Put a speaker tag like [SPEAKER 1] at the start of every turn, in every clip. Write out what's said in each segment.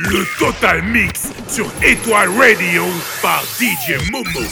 [SPEAKER 1] Le Total Mix sur Étoile Radio par DJ Momo.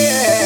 [SPEAKER 2] yeah.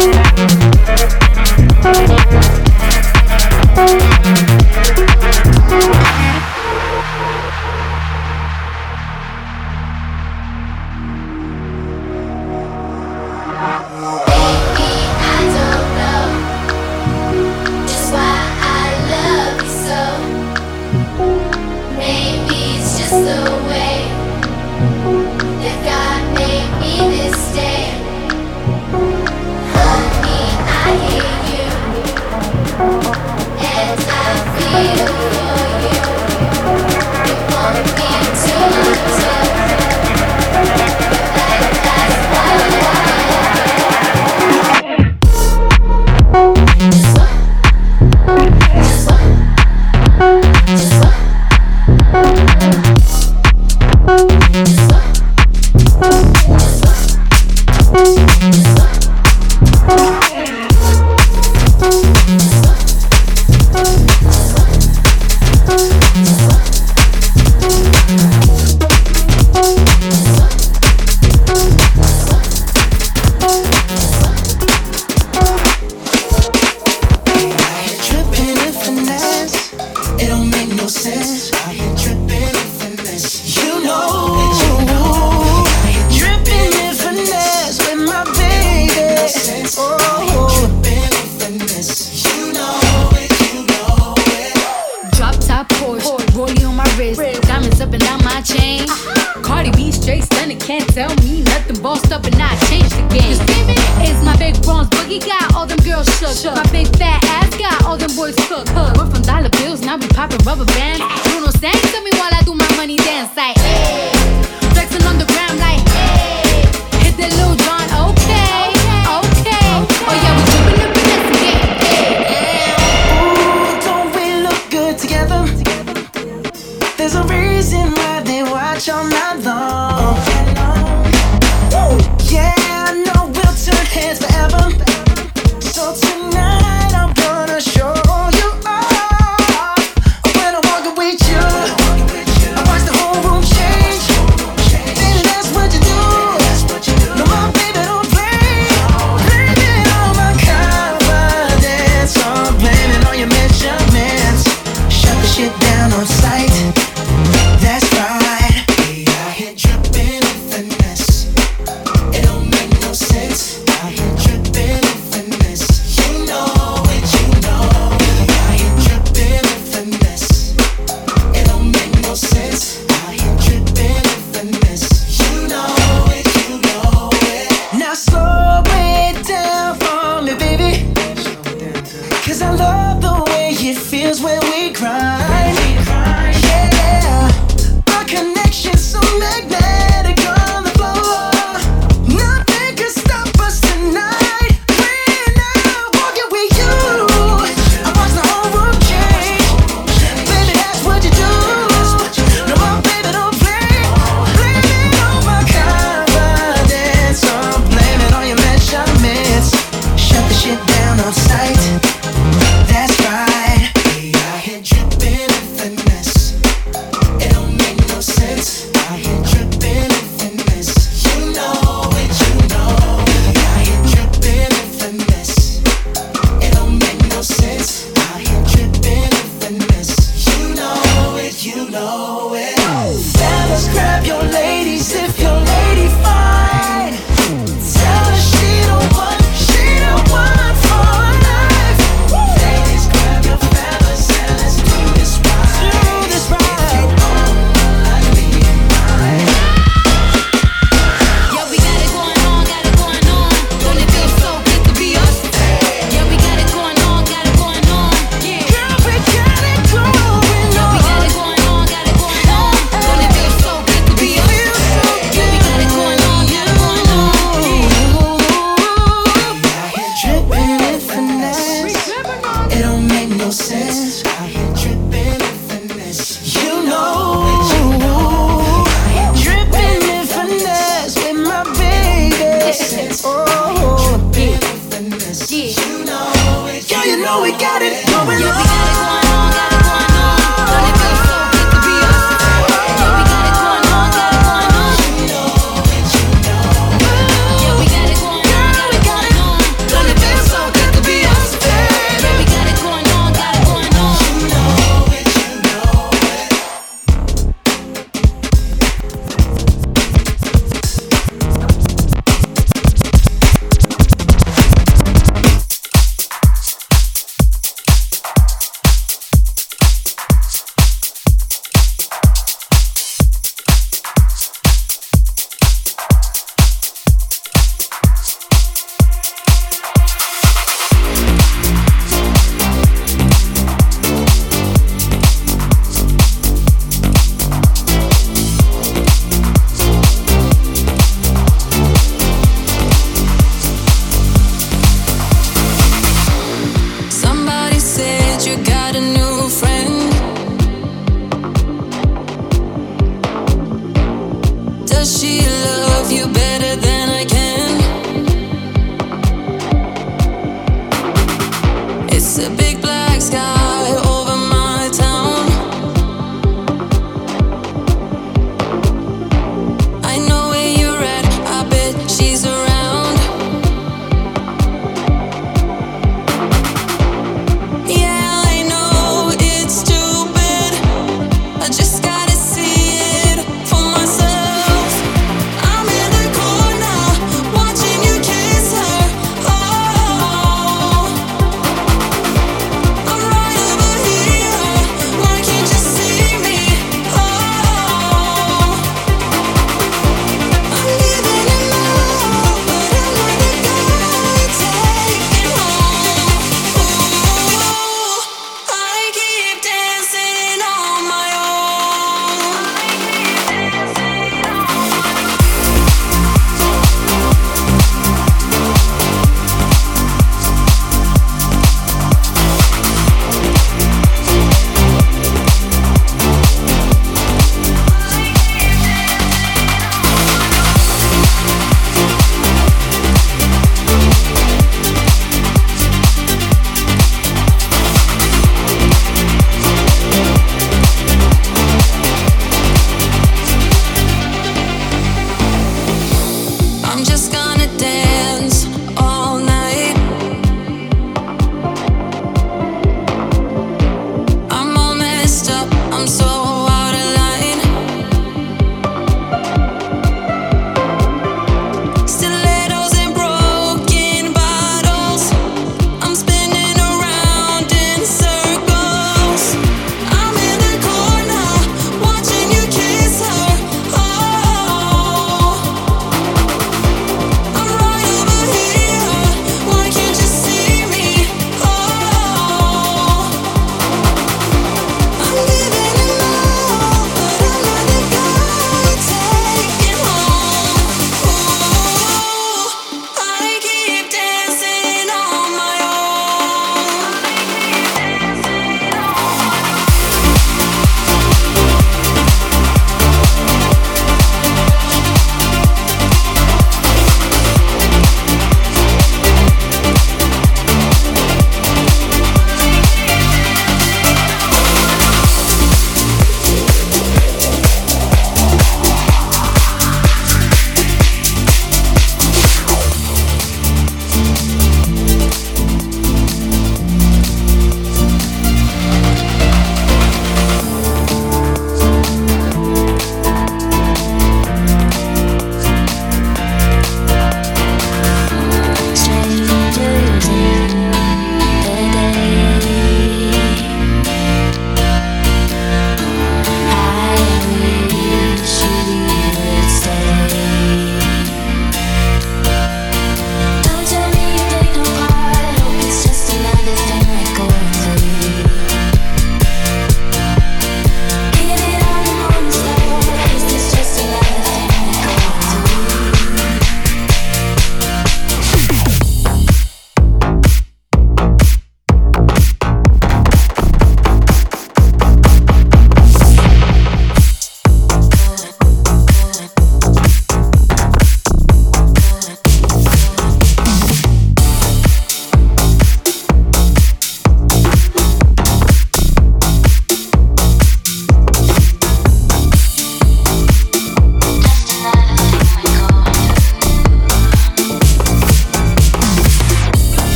[SPEAKER 3] Thank you.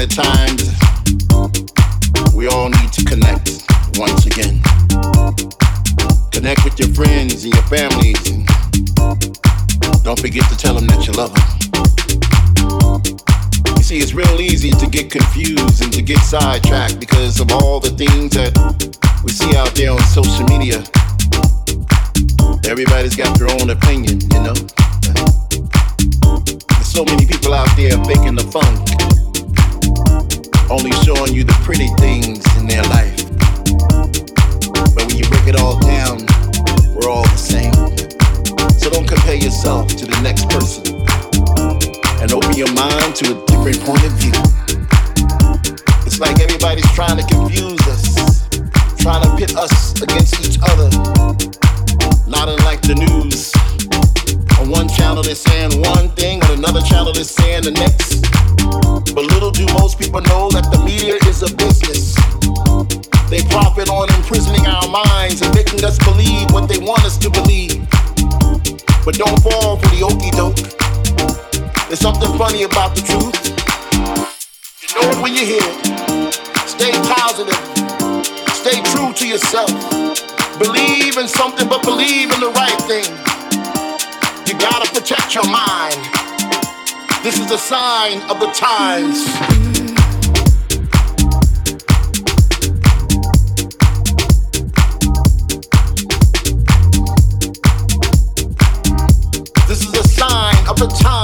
[SPEAKER 4] Unprecedented times, we all need to connect once again. Connect with your friends and your families. And don't forget to tell them that you love them. You see, it's real easy to get confused and to get sidetracked because of all the things that we see out there on social media. Everybody's got their own opinion, you know? There's so many people out there faking the funk, only showing you the pretty things in their life. But when you break it all down, we're all the same. So don't compare yourself to the next person and open your mind to a different point of view. It's like everybody's trying to confuse us, trying to pit us against each other not unlike the news. On one channel they're saying one thing, on another channel they're saying the next. But little do most people know that the media is a business. They profit on imprisoning our minds and making us believe what they want us to believe. But don't fall for the okey doke. There's something funny about the truth. You know it when you hear it. Stay positive. Stay true to yourself. Believe in something, but believe in the right thing. You gotta protect your mind. This is a sign of the times. This is a sign of the times.